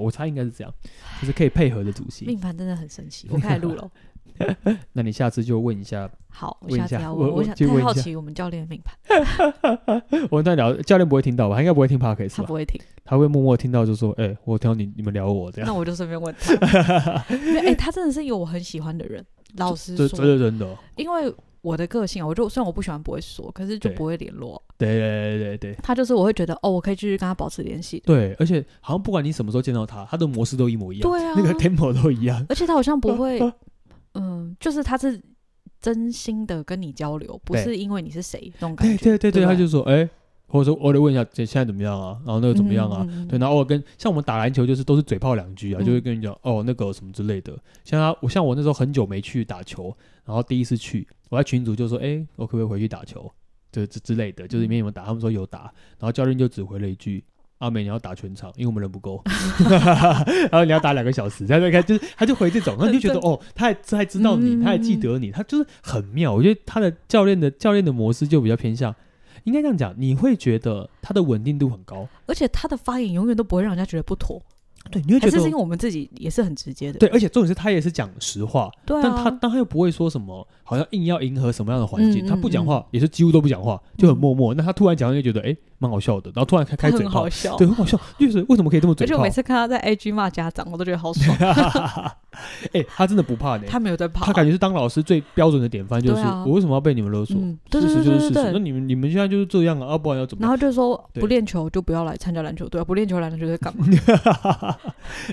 我猜应该是这样，就是可以配合的主席。命盘真的很神奇，我开始录了。那你下次就问一下。好，我下次要问。我我想太好奇我们教练的命盘。我跟他聊，教练不会听到吧？他应该不会听 Podcast 吧？他不会听，他会默默听到就说：“哎，我听到你你们聊我这样。”那我就顺便问 他。哎，他真的是一个我很喜欢的人。老实说，真的真的。因为我的个性啊，我就虽然我不喜欢不会说，可是就不会联络。对对对对对，他就是我会觉得哦，我可以继续跟他保持联系。对，而且好像不管你什么时候见到他，他的模式都一模一样。对啊，那个 tempo 都一样。而且他好像不会，嗯，就是他是真心的跟你交流，不是因为你是谁那种感觉。对对对对，他就说哎，或者说我得问一下现在怎么样啊？然后那个怎么样啊？对，然后我跟像我们打篮球就是都是嘴炮两句啊，就会跟你讲哦那个什么之类的。像他，我像我那时候很久没去打球，然后第一次去。我在群组就说：“哎、欸，我可不可以回去打球？这这之类的，就是里面有没有打？他们说有打，然后教练就只回了一句：‘阿美，你要打全场，因为我们人不够。’然后你要打两个小时，再再看，就是他就回这种，然后你就觉得哦，他还他还知道你，他还记得你，他就是很妙。我觉得他的教练的教练的模式就比较偏向，应该这样讲，你会觉得他的稳定度很高，而且他的发言永远都不会让人家觉得不妥。”对，你会觉得还是因为我们自己也是很直接的。对，而且重点是他也是讲实话。对啊。但他但他又不会说什么，好像硬要迎合什么样的环境。他不讲话，也是几乎都不讲话，就很默默。那他突然讲，就觉得哎，蛮好笑的。然后突然开开嘴炮，对，很好笑。就是为什么可以这么嘴炮？而且我每次看他在 IG 骂家长，我都觉得好爽。哎，他真的不怕呢。他没有在怕。他感觉是当老师最标准的典范，就是我为什么要被你们勒索？事实就是事实。那你们你们现在就是这样啊，不然要怎么？然后就说不练球就不要来参加篮球队，不练球篮球队干嘛？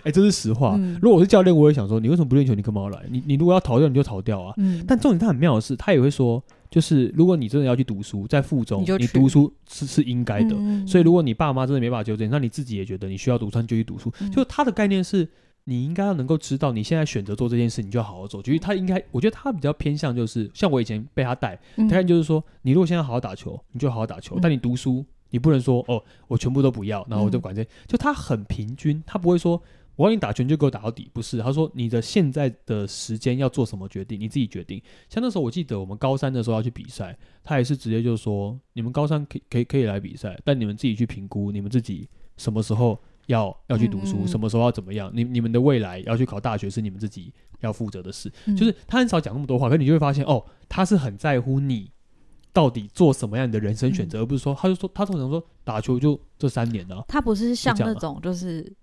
哎，这是实话。如果我是教练，我也想说，你为什么不练球？你干嘛要来？你你如果要逃掉，你就逃掉啊。但重点他很妙的是，他也会说，就是如果你真的要去读书，在附中，你读书是是应该的。所以如果你爸妈真的没办法纠正，那你自己也觉得你需要读书，你就去读书。就他的概念是。你应该要能够知道，你现在选择做这件事，你就要好好做。就是他应该，我觉得他比较偏向就是，像我以前被他带，他看就是说，你如果现在好好打球，你就好好打球。但你读书，你不能说哦，我全部都不要，然后我就管这。就他很平均，他不会说我让你打拳就给我打到底，不是。他说你的现在的时间要做什么决定，你自己决定。像那时候我记得我们高三的时候要去比赛，他也是直接就说，你们高三可以可以可以来比赛，但你们自己去评估，你们自己什么时候。要要去读书，什么时候要怎么样？你你们的未来要去考大学是你们自己要负责的事。就是他很少讲那么多话，可是你就会发现哦，他是很在乎你到底做什么样的人生选择，而不是说他就说他通常说打球就这三年呢。他不是像那种就是。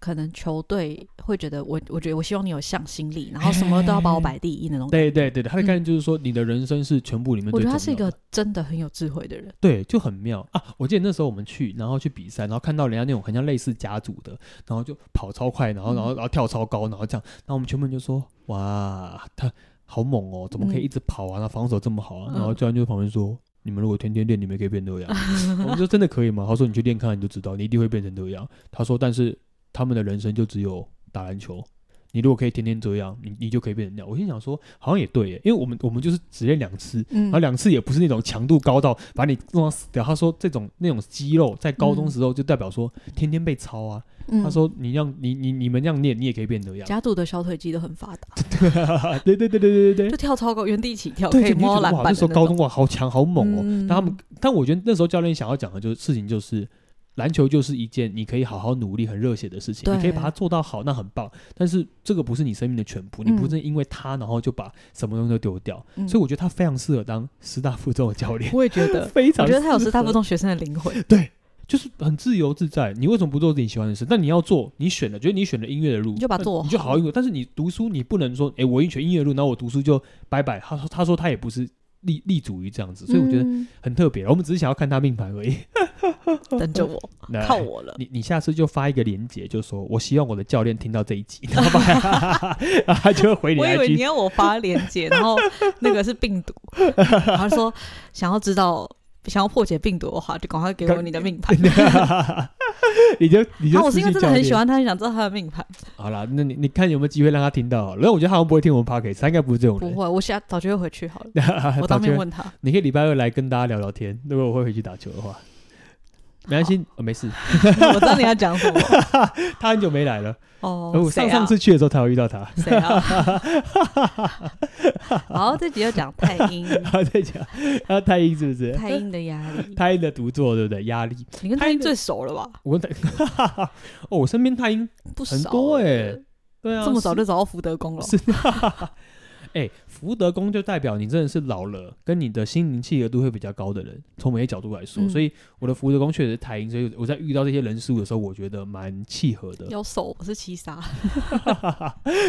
可能球队会觉得我，我觉得我希望你有向心力，然后什么都要把我摆第一那种。对对对，他的概念就是说，你的人生是全部里面最重要的。我觉得他是一个真的很有智慧的人。对，就很妙啊！我记得那时候我们去，然后去比赛，然后看到人家那种很像类似甲组的，然后就跑超快，然后然后然后跳超高，然后这样，然后我们全部人就说：“哇，他好猛哦，怎么可以一直跑啊？他防守这么好啊？”然后教练就在旁边说：“你们如果天天练，你们可以变这样。”我们说：“真的可以吗？”他说：“你去练看，你就知道，你一定会变成这样。”他说：“但是。”他们的人生就只有打篮球。你如果可以天天这样，你你就可以变成那样。我心想说，好像也对耶，因为我们我们就是只练两次，嗯、然后两次也不是那种强度高到把你弄到死掉。他说这种那种肌肉在高中时候就代表说天天被操啊。嗯、他说你让你你你们这样练，你也可以变这样。甲组的小腿肌都很发达，对对对对对对对，就跳超高，原地起跳，可以摸篮板。那时候高中哇，好强好猛哦。嗯、但他们，但我觉得那时候教练想要讲的就是事情就是。篮球就是一件你可以好好努力、很热血的事情，你可以把它做到好，那很棒。但是这个不是你生命的全部，嗯、你不是因为他然后就把什么东西都丢掉。嗯、所以我觉得他非常适合当师大附中的教练。我也觉得 非常，我觉得他有师大附中学生的灵魂。对，就是很自由自在。你为什么不做自己喜欢的事？但你要做，你选了，觉得你选了音乐的路，你就把它做好，你就好好音乐。但是你读书，你不能说，哎、欸，我一选音乐路，然后我读书就拜拜。他说，他说他也不是。立立足于这样子，所以我觉得很特别。嗯、我们只是想要看他命盘而已。等着我，靠我了。你你下次就发一个链接，就说我希望我的教练听到这一集，然后他就会回你。我以为你要我发链接，然后那个是病毒，然后说想要知道。想要破解病毒的话，就赶快给我你的命盘。你 就你就，那我是因为真的很喜欢他，很想知道他的命盘。好了，那你你看有没有机会让他听到？然后我觉得他好像不会听我们 podcast，他应该不是这种人。不会，我下早就会回去好了。我当面问他。你可以礼拜二来跟大家聊聊天。如果我会回去打球的话，没关系，我没事。我知道你要讲什么。他很久没来了。哦。我上上次去的时候才有遇到他。谁啊？好，这集要讲太阴。好，再讲。他太阴是不是？太阴的压力。太阴的独坐，对不对？压力。你跟太阴最熟了吧？我跟太哦，我身边太阴很多哎。对啊。这么早就找到福德宫了。是。哎、欸，福德宫就代表你真的是老了，跟你的心灵契合度会比较高的人。从某些角度来说，嗯、所以我的福德宫确实是太阴，所以我在遇到这些人事物的时候，我觉得蛮契合的。有手，我是七杀，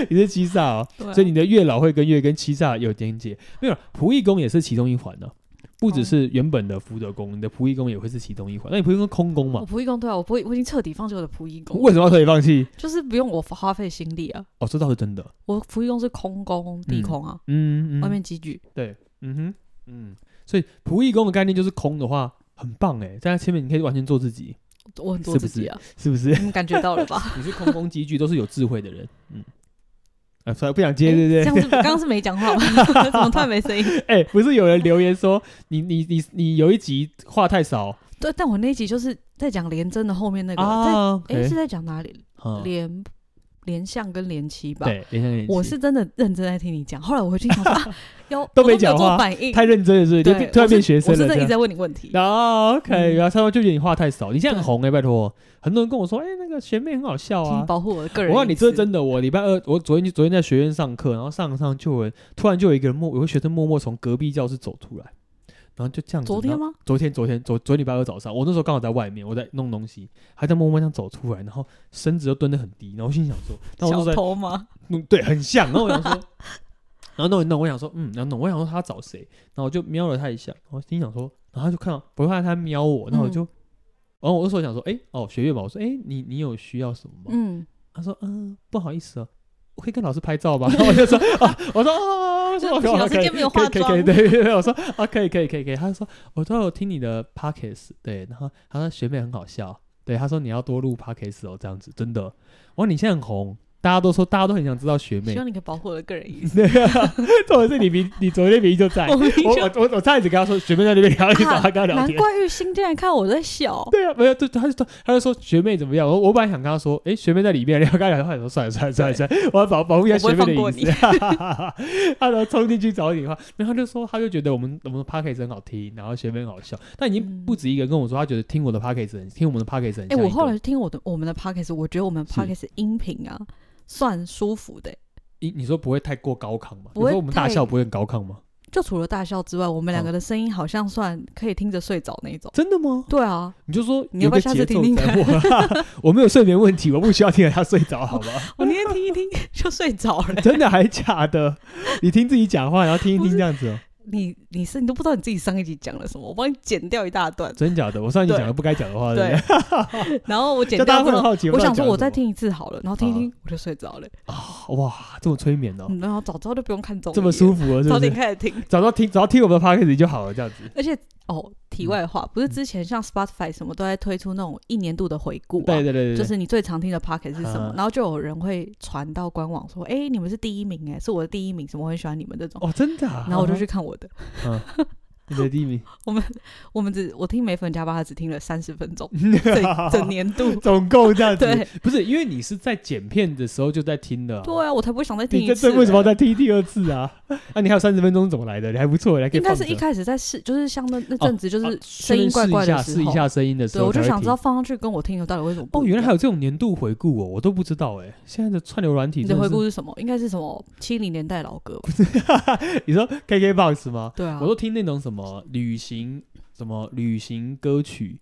你是七杀哦，啊、所以你的月老会跟月跟七煞有连接。没有，仆役宫也是其中一环呢、啊。不只是原本的福德宫，你的仆役宫也会是其中一环。那你仆役宫空宫嘛？我仆役宫对啊，我不会，我已经彻底放弃我的仆役宫。为什么要彻底放弃？就是不用我花费心力啊。哦，这倒是真的。我仆役宫是空宫，地空啊。嗯嗯。外面积聚。对，嗯哼，嗯。所以仆役宫的概念就是空的话，很棒哎，在它前面你可以完全做自己。我很做自己啊，是不是？你们感觉到了吧？你是空宫积聚，都是有智慧的人。嗯。啊，所以不想接，对不对？这样子，刚刚是没讲话吗？怎么突然没声音？哎，不是有人留言说你你你你有一集话太少。对，但我那一集就是在讲廉贞的后面那个，在哎是在讲哪里？廉廉相跟连妻吧？对，连相连妻。我是真的认真在听你讲，后来我回去想说，有都没讲话，反应太认真了，是不是？就突然变学生了。我是真的一直在问你问题。啊，OK，然后他说就觉得你话太少，你现在很红哎，拜托。很多人跟我说，哎，那个学妹很好笑啊，保护我的个人。我告诉你，这是真的。我礼拜二，我昨天昨天在学院上课，然后上上就有人突然就有一个人默，有个学生默默从隔壁教室走出来，然后就这样子。昨天吗？昨天，昨天，昨昨天礼拜二早上，我那时候刚好在外面，我在弄东西，还在默默这样走出来，然后身子又蹲得很低，然后心想说，小偷吗？嗯，对，很像。然后我想说，然后弄一弄，我想说，嗯，然后弄，我想说他找谁，然后我就瞄了他一下，然后心想说，然后他就看到，不会看他瞄我，然后我就。然后我那时候想说，哎，哦，学院吧，我说，哎，你你有需要什么吗？嗯，他说，嗯，不好意思哦，我可以跟老师拍照吗？然后我就说，啊，我说，啊，说老师今天没有化妆，可以，对对，我说，啊，可以，可以，可以，可以。他说，我都有听你的 podcast，对，然后他说学妹很好笑，对，他说你要多录 podcast 哦，这样子，真的。我说你现在很红。大家都说，大家都很想知道学妹。希望你可以保护我的个人隐私。对啊，或者是你明，你昨天明明就在。我我我我差一次跟他说，学妹在那边，然后去找他跟他聊天。难怪玉兴竟然看我在笑。对啊，没有，对，他就说，他就说学妹怎么样？我我本来想跟他说，哎，学妹在里面，然后跟他聊天，他说算了算了算了算了，我要保保护一下学妹的隐私。他然后冲进去找你的话，然后他就说，他就觉得我们我们的 podcast 很好听，然后学妹很好笑。但已经不止一个人跟我说，他觉得听我的 podcast 很听我们的 podcast 很。哎，我后来听我的我们的 podcast，我觉得我们 podcast 音频啊。算舒服的，你你说不会太过高亢吗？不会，我们大笑不会很高亢吗？就除了大笑之外，我们两个的声音好像算可以听着睡着那种。真的吗？对啊，你就说你要不要下次听听看？我没有睡眠问题，我不需要听着他睡着，好吧？我那天听一听就睡着了。真的还假的？你听自己讲话，然后听一听这样子哦。你你是你都不知道你自己上一集讲了什么，我帮你剪掉一大段。真假的？我上一集讲了不该讲的话，对。然后我剪 掉之后，我想说我再听一次好了，然后听一听我就睡着了。啊哇，这么催眠哦！然后早知道就不用看综艺，这么舒服了！早点开始听，早知道听，早听我们的 podcast 就好了，这样子。而且哦。题外话，不是之前像 Spotify 什么都在推出那种一年度的回顾，对对对，就是你最常听的 Podcast 是什么，然后就有人会传到官网说，哎，你们是第一名，哎，是我的第一名，什么我很喜欢你们这种，哦，真的，然后我就去看我的。你的第一名，我们我们只我听美粉加八，他只听了三十分钟，整年度 总共这样子，对，不是因为你是在剪片的时候就在听的，对啊，我才不会想再听一次，为什么要再听第二次啊？那你还有三十分钟怎么来的？你还不错，应该是一开始在试，就是像那那阵子，就是声音怪怪的时候，试一下声音的时候，我就想知道放上去跟我听的到底为什么？哦，原来还有这种年度回顾哦，我都不知道哎。现在的串流软体，你的回顾是什么？应该是什么七零年代老歌？你说 KKBOX 吗？对啊，我都听那种什么旅行。什么旅行歌曲，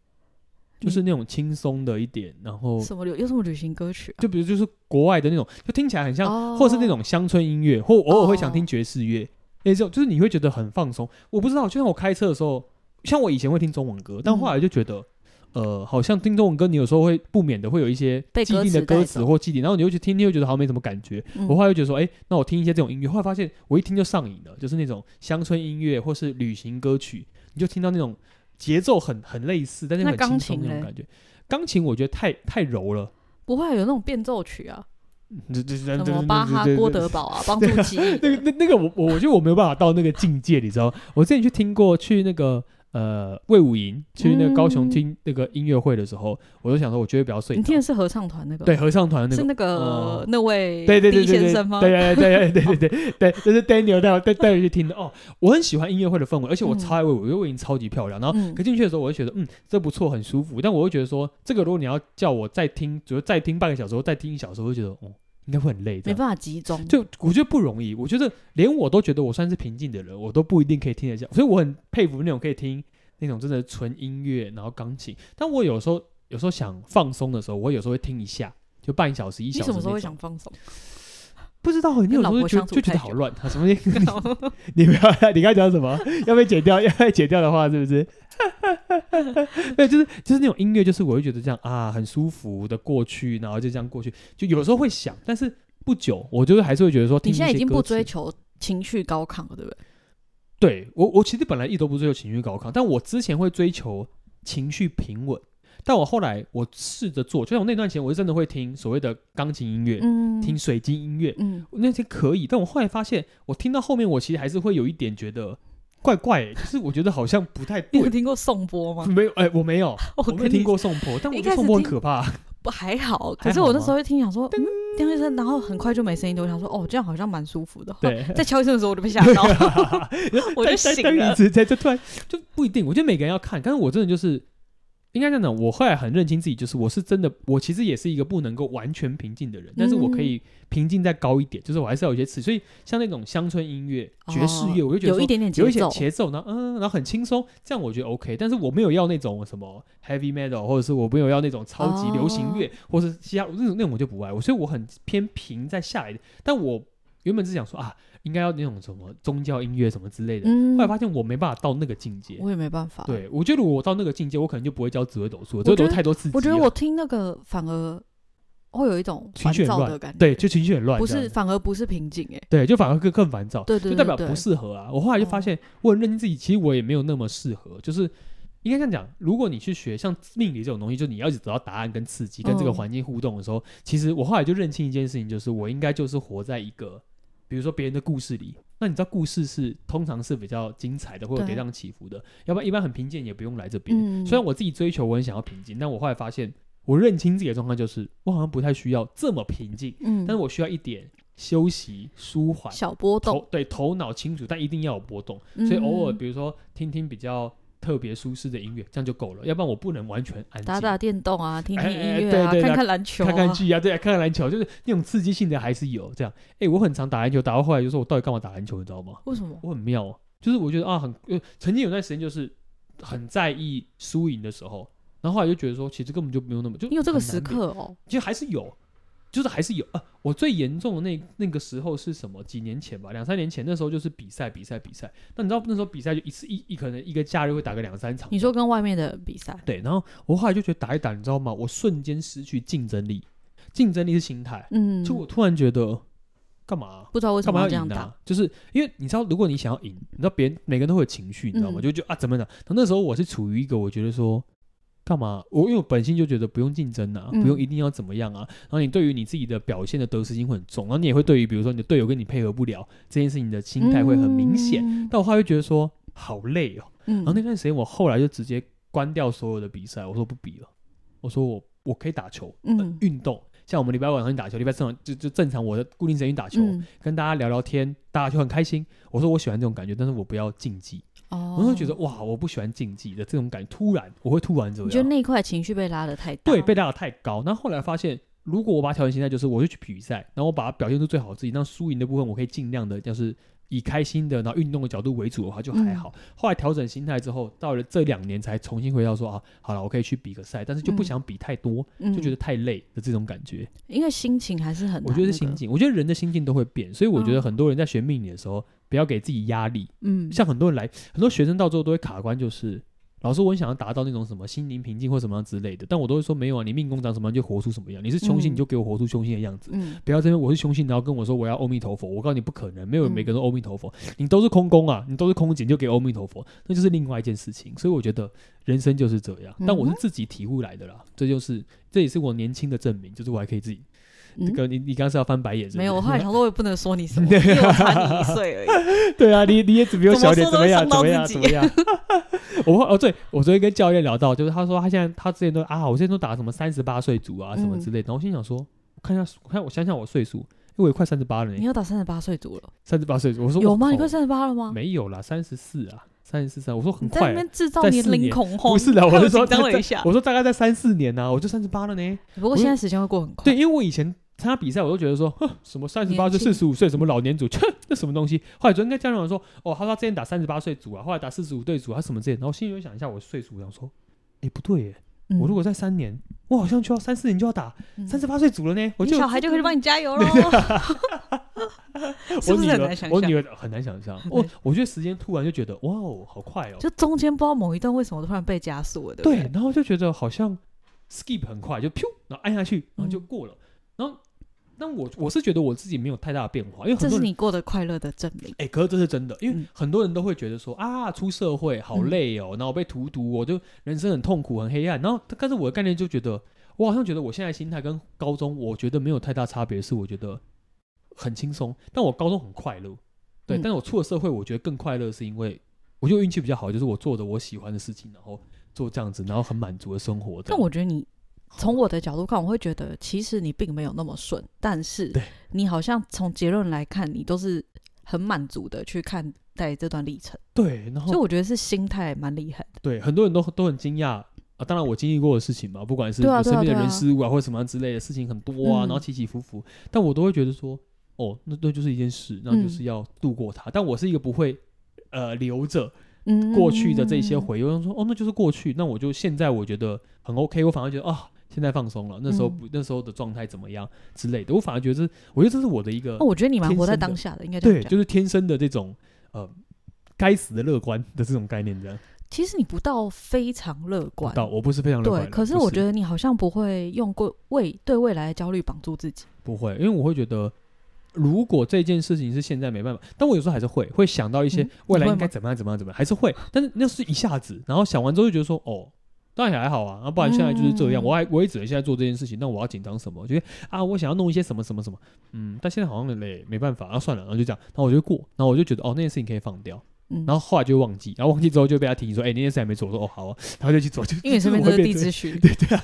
就是那种轻松的一点，然后什么有有什么旅行歌曲？就比如就是国外的那种，就听起来很像，或是那种乡村音乐，或偶尔会想听爵士乐，那种就是你会觉得很放松。我不知道，就像我开车的时候，像我以前会听中文歌，但后来就觉得，呃，好像听中文歌，你有时候会不免的会有一些既定的歌词或既定，然后你又去听，你又觉得好像没什么感觉。我后来又觉得说，哎，那我听一些这种音乐，后来发现我一听就上瘾了，就是那种乡村音乐或是旅行歌曲。你就听到那种节奏很很类似，但是很轻松那种感觉。钢琴我觉得太太柔了，不会有那种变奏曲啊？什么巴哈、郭德堡啊，帮助记。那个那那个我我我觉得我没有办法到那个境界，你知道？我之前去听过去那个呃，魏武营去那个高雄听那个音乐会的时候，嗯、我就想说，我绝对不要睡。你听的是合唱团那个？对，合唱团那个是那个、呃、那位对对对对先生吗？对对对对对对对 对，这是 Daniel 带我带带我去听的哦。我很喜欢音乐会的氛围，而且我超爱魏武，因为魏武营超级漂亮。然后可进去的时候，我就觉得嗯，这不错，很舒服。但我会觉得说，这个如果你要叫我再听，比如再听半个小时，再听一小时，我会觉得哦，应该会很累，没办法集中。就我觉得不容易。我觉得连我都觉得我算是平静的人，我都不一定可以听得下。所以我很佩服那种可以听。那种真的纯音乐，然后钢琴。但我有时候有时候想放松的时候，我有时候会听一下，就半小时一小时。你什么时候会想放松？不知道，你有时候就觉得就觉得好乱。他什么？你不要，你刚讲什么？要被剪掉？要被剪掉的话，是不是？对，就是就是那种音乐，就是我会觉得这样啊，很舒服的过去，然后就这样过去。就有时候会想，但是不久，我就是还是会觉得说，你现在已经不追求情绪高亢了，对不对？对我，我其实本来一直都不追求情绪高亢，但我之前会追求情绪平稳。但我后来我试着做，就像我那段时间，我是真的会听所谓的钢琴音乐，嗯、听水晶音乐，嗯、那些可以。但我后来发现，我听到后面，我其实还是会有一点觉得怪怪、欸，就是我觉得好像不太对。你有听过颂钵吗？没有，哎、欸，我没有，我，我没有听过颂钵，但我觉得颂钵很可怕。不还好，可是我那时候会听，想说叮叮一声，然后很快就没声音，我想说哦，这样好像蛮舒服的。对，在敲一声的时候我就被吓到，我就醒了。一直在这突然就不一定，我觉得每个人要看，但是我真的就是。应该这样讲，我后来很认清自己，就是我是真的，我其实也是一个不能够完全平静的人，但是我可以平静再高一点，就是我还是要有一些词，所以像那种乡村音乐、爵士乐，我就觉得有一点点有一些节奏，然后嗯，然后很轻松，这样我觉得 OK。但是我没有要那种什么 heavy metal，或者是我没有要那种超级流行乐，或是其他那种那种我就不爱我，所以我很偏平再下来的。但我原本是想说啊。应该要那种什么宗教音乐什么之类的，嗯、后来发现我没办法到那个境界，我也没办法。对，我觉得我到那个境界，我可能就不会教紫微斗数，这都太多刺激。我觉得我听那个反而会有一种烦躁的感觉，对，就情绪很乱，不是反而不是平静，哎，对，就反而更更烦躁，对对，对，就代表不适合啊。我后来就发现，我很认清自己，其实我也没有那么适合，就是应该这样讲，如果你去学像命理这种东西，就你要一直得到答案跟刺激，跟这个环境互动的时候，嗯、其实我后来就认清一件事情，就是我应该就是活在一个。比如说别人的故事里，那你知道故事是通常是比较精彩的，或者跌宕起伏的，要不然一般很平静也不用来这边。嗯、虽然我自己追求，我很想要平静，但我后来发现，我认清自己的状况就是，我好像不太需要这么平静，嗯，但是我需要一点休息、舒缓、小波动，对，头脑清楚，但一定要有波动，所以偶尔比如说听听比较。特别舒适的音乐，这样就够了。要不然我不能完全安静。打打电动啊，听听音乐啊，看看篮球，看看剧啊，对，看看篮球，就是那种刺激性的还是有。这样，哎，我很常打篮球，打到后来就说，我到底干嘛打篮球？你知道吗？为什么？我很妙，就是我觉得啊，很曾经有段时间就是很在意输赢的时候，然后后来就觉得说，其实根本就没有那么就。你有这个时刻哦？其实还是有。就是还是有啊，我最严重的那那个时候是什么？几年前吧，两三年前，那时候就是比赛，比赛，比赛。那你知道那时候比赛就一次一一可能一个假日会打个两三场。你说跟外面的比赛？对，然后我后来就觉得打一打，你知道吗？我瞬间失去竞争力，竞争力是心态。嗯，就我突然觉得干嘛啊？不知道为什么要这样打，就是因为你知道，如果你想要赢，你知道别人每个人都会有情绪，你知道吗？就就啊怎么的？那时候我是处于一个我觉得说。干嘛？我因为我本性就觉得不用竞争啊，嗯、不用一定要怎么样啊。然后你对于你自己的表现的得失心会很重，然后你也会对于比如说你的队友跟你配合不了这件事情的心态会很明显。嗯、但我后来会觉得说好累哦。嗯、然后那段时间我后来就直接关掉所有的比赛，我说不比了。我说我我可以打球，嗯，运动，像我们礼拜五晚上打球，礼拜四就就正常我的固定时间打球，嗯、跟大家聊聊天，大家就很开心。我说我喜欢这种感觉，但是我不要竞技。哦，我会觉得哇，我不喜欢竞技的这种感觉，突然我会突然怎么样？你觉得那一块情绪被拉得太大？对，被拉得太高。那后后来发现，如果我把它调整心态，就是我就去比赛，然后我把它表现出最好的自己，那输赢的部分我可以尽量的，就是以开心的，然后运动的角度为主的话，就还好。嗯、后来调整心态之后，到了这两年才重新回到说啊，好了，我可以去比个赛，但是就不想比太多，嗯、就觉得太累的这种感觉。因为心情还是很，我觉得是心情，我觉得人的心境都会变，所以我觉得很多人在学命理的时候。不要给自己压力。嗯，像很多人来，很多学生到最后都会卡关，就是老师，我很想要达到那种什么心灵平静或什么样之类的，但我都会说没有啊，你命宫长什么样就活出什么样。你是凶星，你就给我活出凶星的样子。嗯，不要这边我是凶星，然后跟我说我要阿弥陀佛，我告诉你不可能，没有人每个人都阿弥陀佛，你都是空宫啊，你都是空姐，你就给阿弥陀佛，那就是另外一件事情。所以我觉得人生就是这样，但我是自己体悟来的啦，这就是这也是我年轻的证明，就是我还可以自己这个你你刚刚是要翻白眼？没有，我后来想说，我也不能说你什么，因为我差你一岁而已。对啊，你你也只比我小点，怎么样？怎么样？怎么样？我哦，对，我昨天跟教练聊到，就是他说他现在他之前都啊，我之前都打什么三十八岁组啊什么之类的，然后我心想说，我看一下，我看我想想我岁数，因为我也快三十八了。你要打三十八岁组了？三十八岁组，我说有吗？你快三十八了吗？没有啦，三十四啊。三十四岁，我说很快，在那边制造年龄恐慌。不是的，我是说等我一下，我说大概在三四年呢，我就三十八了呢。不过现在时间会过很快。对，因为我以前参加比赛，我都觉得说，哼，什么三十八岁、四十五岁，什么老年组，切，那什么东西。后来昨天跟家长说，哦，他说他之前打三十八岁组啊，后来打四十五岁组，他什么之类。然后心里就想一下我岁数，我想说，哎，不对耶，我如果在三年，我好像就要三四年就要打三十八岁组了呢。我就小孩就可以帮你加油了。我女儿，我女儿很难想象。我我觉得时间突然就觉得哇哦，好快哦！就中间不知道某一段为什么突然被加速了，对不对？对，然后就觉得好像 skip 很快，就噗然后按下去，然后就过了。然后，那我我是觉得我自己没有太大的变化，因为这是你过得快乐的证明。哎，可是这是真的，因为很多人都会觉得说啊，出社会好累哦，然后被荼毒，我就人生很痛苦、很黑暗。然后，但是我的概念就觉得，我好像觉得我现在心态跟高中我觉得没有太大差别，是我觉得。很轻松，但我高中很快乐，对，嗯、但是我出了社会，我觉得更快乐，是因为我觉得运气比较好，就是我做的我喜欢的事情，然后做这样子，然后很满足的生活。但我觉得你从我的角度看，我会觉得其实你并没有那么顺，但是你好像从结论来看，你都是很满足的去看待这段历程。对，然后所以我觉得是心态蛮厉害的。对，很多人都都很惊讶啊，当然我经历过的事情嘛，不管是我身边的人事物啊，或者什么之类的事情很多啊，然后起起伏伏，嗯、但我都会觉得说。哦，那那就是一件事，那就是要度过它。嗯、但我是一个不会呃留着过去的这些回忆。我说哦，那就是过去，那我就现在我觉得很 OK。我反而觉得啊、哦，现在放松了。那时候不，嗯、那时候的状态怎么样之类的，我反而觉得这，我觉得这是我的一个。哦，我觉得你蛮活在当下的，应该对，就是天生的这种呃该死的乐观的这种概念这样。其实你不到非常乐观，到我不是非常乐观。对，可是我觉得你好像不会用过未对未来的焦虑绑住自己。不会，因为我会觉得。如果这件事情是现在没办法，但我有时候还是会会想到一些未来应该怎么样怎么样怎么样，还是会，但是那是一下子，然后想完之后就觉得说，哦，当然还好啊，那不然现在就是这样，我还我也只能现在做这件事情，那我要紧张什么？觉得啊，我想要弄一些什么什么什么，嗯，但现在好像很累，没办法，然后算了，然后就这样，然后我就过，然后我就觉得哦，那件事情可以放掉。然后后来就忘记，然后忘记之后就被他提醒说：“哎，那件事还没做。”我说：“哦，好啊。”然后就去做，就因为身边都是地质虚，对对，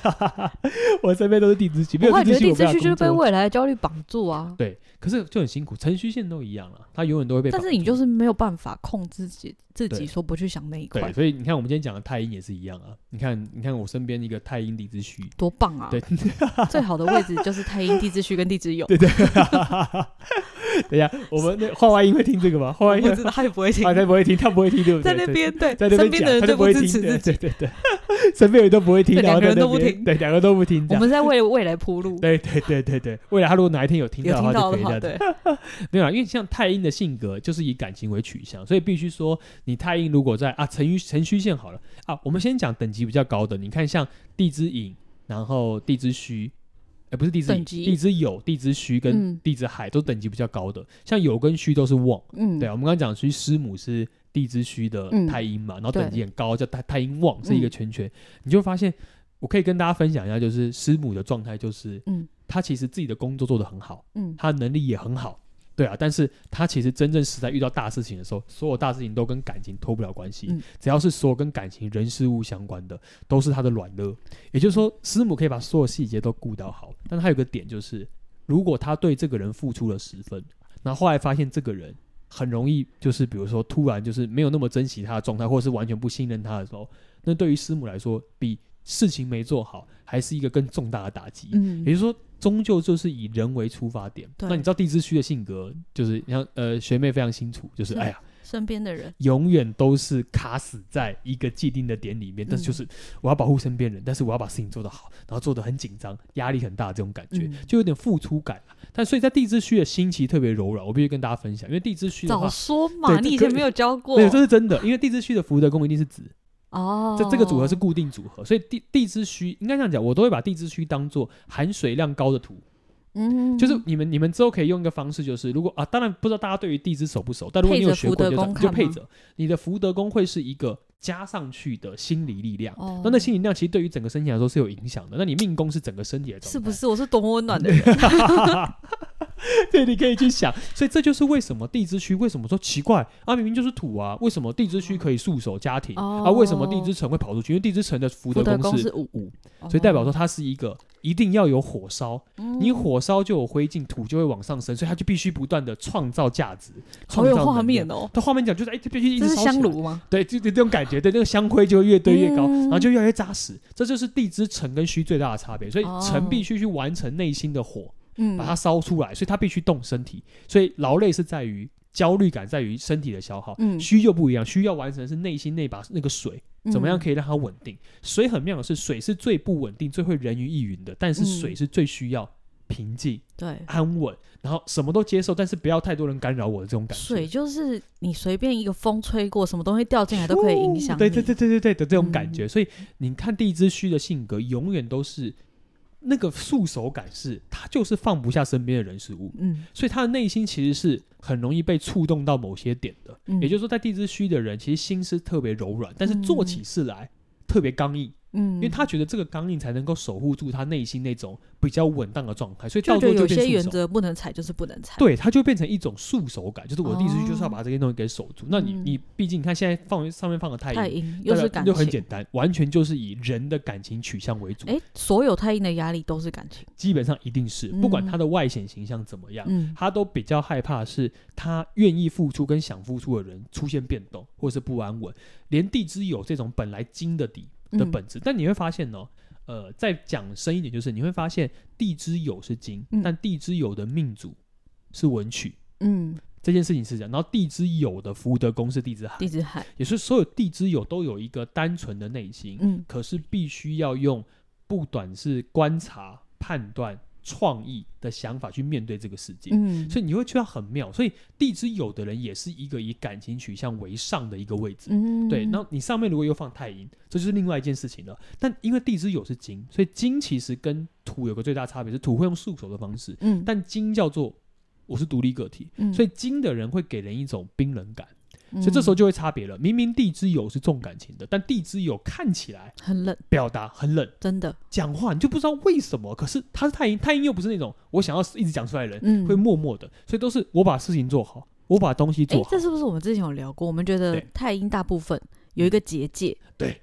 我身边都是地质虚。我觉得地质虚就是被未来的焦虑绑住啊。对，可是就很辛苦，程序线都一样了，他永远都会被。但是你就是没有办法控制自己，自己说不去想那一块。对，所以你看，我们今天讲的太阴也是一样啊。你看，你看我身边一个太阴地质虚，多棒啊！对，最好的位置就是太阴地质虚跟地质酉。对对。等一下，我们那画外音会听这个吗？画外音，他也不会听，他不会听，他不会听，对不对？在那边，对，在那边讲，他就不会听，对对对，身边人都不会听，两个人都不听，对，两个都不听。我们在为未来铺路，对对对对对，未来他如果哪一天有听到的话，就可以这样。对，没有啊，因为像太阴的性格就是以感情为取向，所以必须说，你太阴如果在啊辰戌辰戌线好了啊，我们先讲等级比较高的，你看像地之寅，然后地支戌。不是地支，地支酉、地支戌跟地支亥都等级比较高的，像酉跟戌都是旺。嗯，对啊，我们刚刚讲，其实师母是地支戌的太阴嘛，然后等级很高，叫太太阴旺，是一个圈圈。你就会发现，我可以跟大家分享一下，就是师母的状态，就是嗯，她其实自己的工作做得很好，嗯，他能力也很好。对啊，但是他其实真正实在遇到大事情的时候，所有大事情都跟感情脱不了关系。嗯、只要是所有跟感情、人事物相关的，都是他的软肋。也就是说，师母可以把所有细节都顾到好，但他有个点就是，如果他对这个人付出了十分，那后后来发现这个人很容易就是，比如说突然就是没有那么珍惜他的状态，或者是完全不信任他的时候，那对于师母来说，比事情没做好还是一个更重大的打击。嗯，也就是说。终究就是以人为出发点。那你知道地支虚的性格，就是你像呃学妹非常清楚，就是，哎呀，身边的人永远都是卡死在一个既定的点里面。嗯、但是就是我要保护身边人，但是我要把事情做得好，然后做得很紧张，压力很大这种感觉，嗯、就有点付出感。但所以在地支虚的心其实特别柔软，我必须跟大家分享，因为地支虚早说嘛，你以前没有教过，没有，这是真的，因为地支虚的福德宫一定是子。哦，这这个组合是固定组合，所以地地支虚应该这样讲，我都会把地支虚当做含水量高的土。嗯，就是你们你们之后可以用一个方式，就是如果啊，当然不知道大家对于地支熟不熟，但如果你有学过就，就就配着。你的福德宫会是一个加上去的心理力量。哦，那那心理力量其实对于整个身体来说是有影响的。那你命宫是整个身体的状态，是不是？我是多么温暖的人。对，你可以去想，所以这就是为什么地支虚为什么说奇怪啊？明明就是土啊，为什么地支虚可以束手家庭、哦、啊？为什么地支辰会跑出去？因为地支辰的福德宫是五，所以代表说它是一个一定要有火烧，嗯、你火烧就有灰烬，土就会往上升，所以它就必须不断的创造价值。好有画面哦！它画面讲就是哎，这必须一直烧香炉吗？对，就这种感觉，对，那个香灰就会越堆越高，嗯、然后就越来越扎实。这就是地支辰跟虚最大的差别，所以辰必须去完成内心的火。嗯，把它烧出来，所以它必须动身体，所以劳累是在于焦虑感，在于身体的消耗。嗯，虚就不一样，虚要完成的是内心那把那个水，怎么样可以让它稳定？嗯、水很妙的是，水是最不稳定、最会人云亦云的，但是水是最需要平静、对、嗯、安稳，然后什么都接受，但是不要太多人干扰我的这种感觉。水就是你随便一个风吹过，什么东西掉进来都可以影响。对对对对对对的这种感觉，嗯、所以你看地之虚的性格，永远都是。那个束手感是，他就是放不下身边的人事物，嗯，所以他的内心其实是很容易被触动到某些点的，嗯，也就是说，在地之虚的人，其实心是特别柔软，但是做起事来特别刚硬。嗯，因为他觉得这个刚硬才能够守护住他内心那种比较稳当的状态，所以到最后就有些原则不能踩，就是不能踩。对，他就变成一种束手感，就是我的意思就是要把这些东西给守住。哦、那你你毕竟你看现在放上面放的太阴，太阴又是感情，就很简单，完全就是以人的感情取向为主。哎，所有太阴的压力都是感情，基本上一定是，不管他的外显形象怎么样，嗯、他都比较害怕是他愿意付出跟想付出的人出现变动或是不安稳。连地支有这种本来金的底。的本质，但你会发现呢，呃，再讲深一点，就是你会发现地支酉是金，嗯、但地支酉的命主是文曲，嗯，这件事情是这样。然后地支酉的福德宫是地之海，也是所有地支酉都有一个单纯的内心，嗯，可是必须要用不短是观察判断。创意的想法去面对这个世界，嗯，所以你会觉得很妙。所以地支有的人也是一个以感情取向为上的一个位置，嗯，对。然后你上面如果又放太阴，这就是另外一件事情了。但因为地支有是金，所以金其实跟土有个最大差别是土会用束手的方式，嗯，但金叫做我是独立个体，嗯，所以金的人会给人一种冰冷感。所以这时候就会差别了。明明地之友是重感情的，但地之友看起来很冷，表达很冷，真的讲话你就不知道为什么。可是他是太阴，太阴又不是那种我想要一直讲出来的人，嗯、会默默的。所以都是我把事情做好，我把东西做好。欸、这是不是我们之前有聊过？我们觉得太阴大部分有一个结界，对。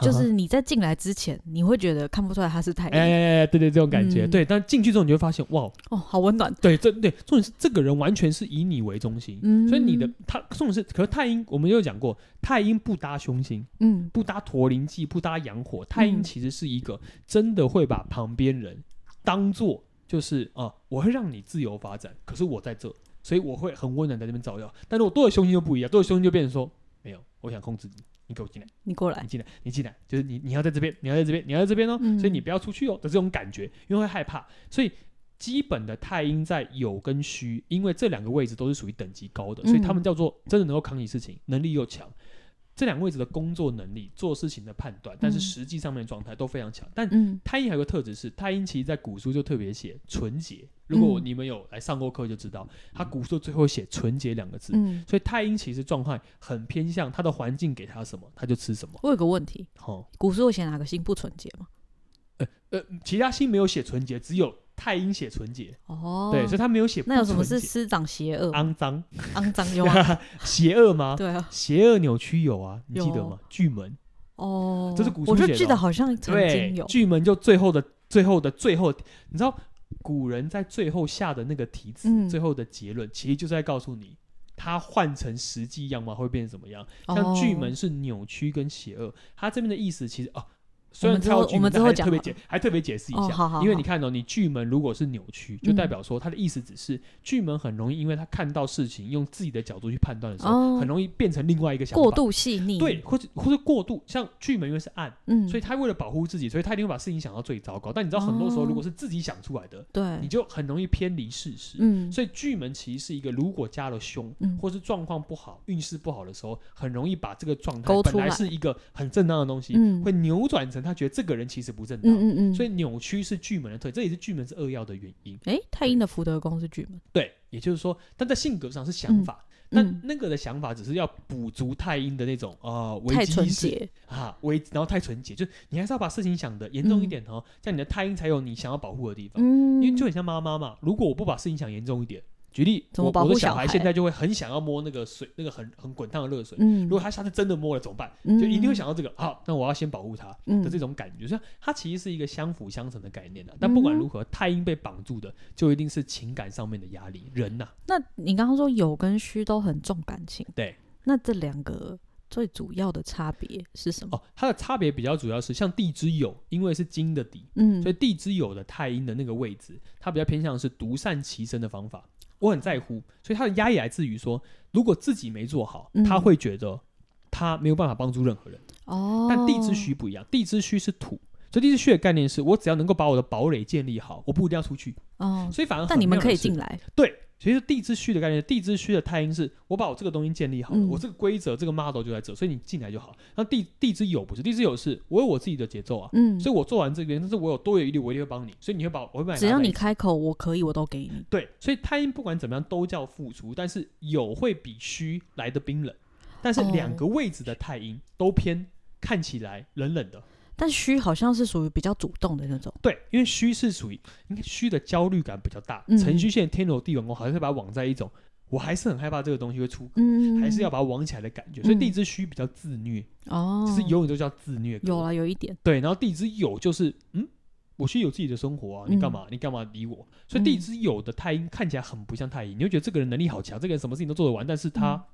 就是你在进来之前，你会觉得看不出来他是太阴，哎，对对，这种感觉，对。但进去之后，你就发现，哇，哦，好温暖。对，这对重点是这个人完全是以你为中心，所以你的他重点是，可是太阴我们有讲过，太阴不搭凶星，嗯，不搭驼铃记，不搭阳火，太阴其实是一个真的会把旁边人当做就是啊，我会让你自由发展，可是我在这，所以我会很温暖在这边照耀。但是我多了凶星就不一样，多了凶星就变成说，没有，我想控制你。你给我进来，你过来，你进来，你进来，就是你，你要在这边，你要在这边，你要在这边哦，嗯、所以你不要出去哦的这种感觉，因为会害怕，所以基本的太阴在有跟虚，因为这两个位置都是属于等级高的，所以他们叫做真的能够扛起事情，能力又强。这两个位置的工作能力、做事情的判断，但是实际上面的状态都非常强。但太阴还有个特质是，太阴其实在古书就特别写纯洁。如果你们有来上过课就知道，他古书最后写纯洁两个字。所以太阴其实状态很偏向他的环境给他什么，他就吃什么。我有个问题，古书有写哪个星不纯洁吗？呃呃，其他星没有写纯洁，只有。太阴写纯洁哦，对，所以他没有写。那有什么是师长邪恶？肮脏，肮脏 有啊？邪恶吗？对啊，邪恶扭曲有啊，你记得吗？巨门哦，这是古书写的。我就记得好像曾经有巨门，就最后的最后的最后，你知道古人在最后下的那个题词，最后的结论，其实就是在告诉你，他换成实际样貌会变成什么样。像巨门是扭曲跟邪恶，他这边的意思其实哦。虽然挑巨门，还特别解，还特别解释一下，因为你看哦，你巨门如果是扭曲，就代表说他的意思只是巨门很容易，因为他看到事情用自己的角度去判断的时候，很容易变成另外一个想法，过度细腻，对，或者或者过度，像巨门因为是暗，所以他为了保护自己，所以他一定会把事情想到最糟糕。但你知道，很多时候如果是自己想出来的，对，你就很容易偏离事实。所以巨门其实是一个，如果加了凶，或是状况不好、运势不好的时候，很容易把这个状态本来是一个很正当的东西，会扭转成。他觉得这个人其实不正当，嗯嗯嗯，所以扭曲是巨门的特，这也是巨门是恶曜的原因。哎，太阴的福德宫是巨门，对，也就是说，但在性格上是想法。嗯但那个的想法只是要补足太阴的那种呃危机意识啊，危然后太纯洁，就你还是要把事情想的严重一点哦，这样你的太阴才有你想要保护的地方。因为就很像妈妈嘛，如果我不把事情想严重一点。举例，我我的小孩现在就会很想要摸那个水，那个很很滚烫的热水。嗯，如果他下次真的摸了怎么办？就一定会想到这个。好，那我要先保护他的这种感觉，所以它其实是一个相辅相成的概念的。但不管如何，太阴被绑住的，就一定是情感上面的压力。人呐，那你刚刚说有跟虚都很重感情，对。那这两个最主要的差别是什么？哦，它的差别比较主要是像地支酉，因为是金的底，嗯，所以地支酉的太阴的那个位置，它比较偏向是独善其身的方法。我很在乎，所以他的压抑来自于说，如果自己没做好，嗯、他会觉得他没有办法帮助任何人。哦，但地之虚不一样，地之虚是土，所以地支戌的概念是我只要能够把我的堡垒建立好，我不一定要出去。哦，所以反而但你们可以进来。对。其实地之虚的概念，地之虚的太阴是我把我这个东西建立好了，嗯、我这个规则这个 model 就在这，所以你进来就好。那地地之有不是，地之有是我有我自己的节奏啊，嗯，所以我做完这边，但是我有多余余力，我一定会帮你，所以你会把我会把只要你开口，我可以，我都给你。对，所以太阴不管怎么样都叫付出，但是有会比虚来的冰冷，但是两个位置的太阴都偏看起来冷冷的。但虚好像是属于比较主动的那种，对，因为虚是属于，应该虚的焦虑感比较大。辰戌现在天罗地网，我好像是把它网在一种，我还是很害怕这个东西会出，嗯，还是要把它网起来的感觉。所以地支虚比较自虐，哦，就是永远都叫自虐。有啊，有一点。对，然后地支有就是，嗯，我是有自己的生活啊，你干嘛？你干嘛理我？所以地支有的太阴看起来很不像太阴，你会觉得这个人能力好强，这个人什么事情都做得完，但是他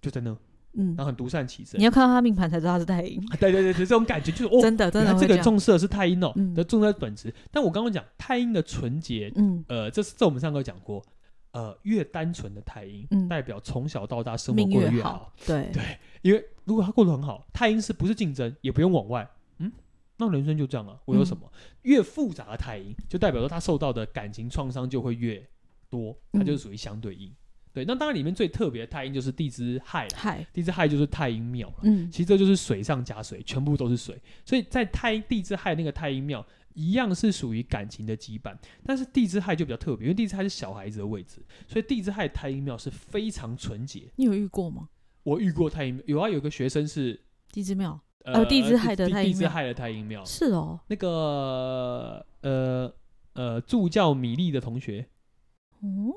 就在那。嗯，然后很独善其身。你要看到他命盘才知道他是太阴。对对对，这种感觉就是哦，真的真的，这个重视的是太阴哦，的重在本质。但我刚刚讲太阴的纯洁，嗯，呃，这是这我们上课讲过，呃，越单纯的太阴，代表从小到大生活过得越好。对对，因为如果他过得很好，太阴是不是竞争，也不用往外，嗯，那人生就这样啊。我有什么？越复杂的太阴，就代表说他受到的感情创伤就会越多，它就是属于相对应。对，那当然里面最特别的太阴就是地支亥，亥地支亥就是太阴庙了。嗯，其实这就是水上加水，全部都是水。所以在太地支亥那个太阴庙，一样是属于感情的羁绊。但是地支亥就比较特别，因为地支亥是小孩子的位置，所以地支亥太阴庙是非常纯洁。你有遇过吗？我遇过太阴，有啊，有个学生是地支庙，呃，地支亥的太阴庙，地支亥的太阴庙是哦。那个呃呃助教米粒的同学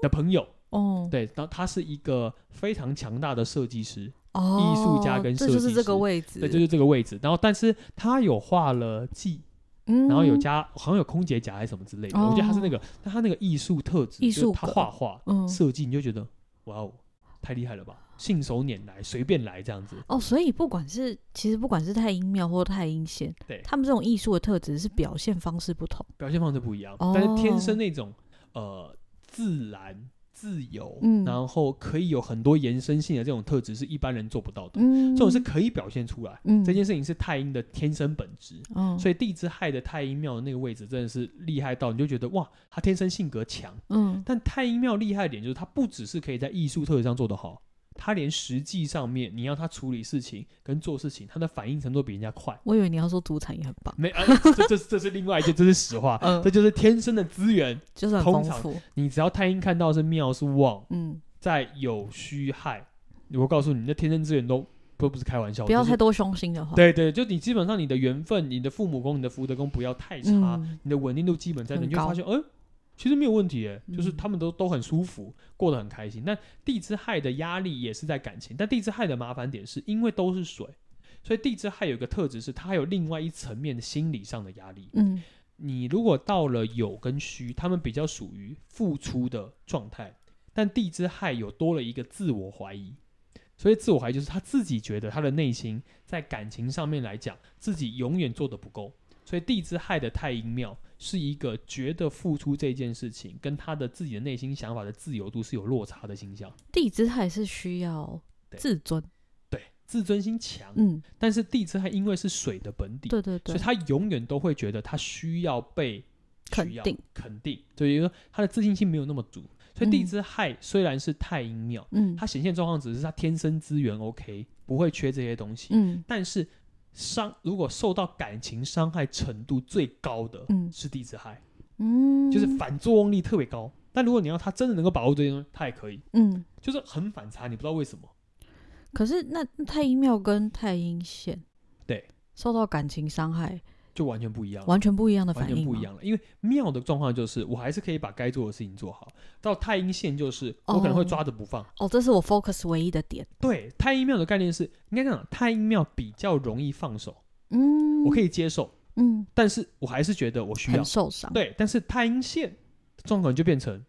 的朋友。哦，对，然后他是一个非常强大的设计师、艺术家跟设计师，就是这个位置，对，就是这个位置。然后，但是他有画了技，然后有加，好像有空姐甲还是什么之类的。我觉得他是那个，但他那个艺术特质，艺术他画画、设计，你就觉得哇哦，太厉害了吧？信手拈来，随便来这样子。哦，所以不管是其实不管是太阴庙或太阴险，对，他们这种艺术的特质是表现方式不同，表现方式不一样，但是天生那种呃自然。自由，嗯，然后可以有很多延伸性的这种特质是一般人做不到的，嗯，这种是可以表现出来，嗯，这件事情是太阴的天生本质，嗯，所以地支亥的太阴庙的那个位置真的是厉害到你就觉得哇，他天生性格强，嗯，但太阴庙厉害的点就是他不只是可以在艺术特质上做得好。他连实际上面，你要他处理事情跟做事情，他的反应程度比人家快。我以为你要说赌场也很棒。没，啊、这这这是另外一件，这是实话。嗯，这就是天生的资源，就是很丰富。你只要太阴看到是庙是旺，嗯，在有虚害，我告诉你，那天生资源都都不是开玩笑。不要太多凶星的话。对对，就你基本上你的缘分、你的父母宫、你的福德宫不要太差，嗯、你的稳定度基本在那，你就发现，哎。其实没有问题，哎，就是他们都都很舒服，过得很开心。那地支亥的压力也是在感情，但地支亥的麻烦点是因为都是水，所以地支亥有一个特质是它还有另外一层面的心理上的压力。嗯，你如果到了有跟虚，他们比较属于付出的状态，但地支亥有多了一个自我怀疑，所以自我怀疑就是他自己觉得他的内心在感情上面来讲，自己永远做得不够。所以地支亥的太阴庙是一个觉得付出这件事情跟他的自己的内心想法的自由度是有落差的形象。地支亥是需要自尊，对，自尊心强。嗯，但是地支亥因为是水的本底，对对对，所以他永远都会觉得他需要被肯定，肯定。所以说他的自信心没有那么足。所以地支亥虽然是太阴庙，嗯，他显现状况只是他天生资源 OK，不会缺这些东西，嗯，但是。伤如果受到感情伤害程度最高的，嗯，是地质害，嗯，就是反作用力特别高。但如果你要他真的能够把握这些东西，他也可以，嗯，就是很反差，你不知道为什么。可是那太阴庙跟太阴线，对，受到感情伤害。就完全不一样，完全不一样的反应，完全不一样了。因为庙的状况就是，我还是可以把该做的事情做好。到太阴线就是，我可能会抓着不放。哦，哦，这是我 focus 唯一的点。对，太阴庙的概念是，应该这样，太阴庙比较容易放手。嗯，我可以接受。嗯，但是我还是觉得我需要受伤。对，但是太阴线状况就变成，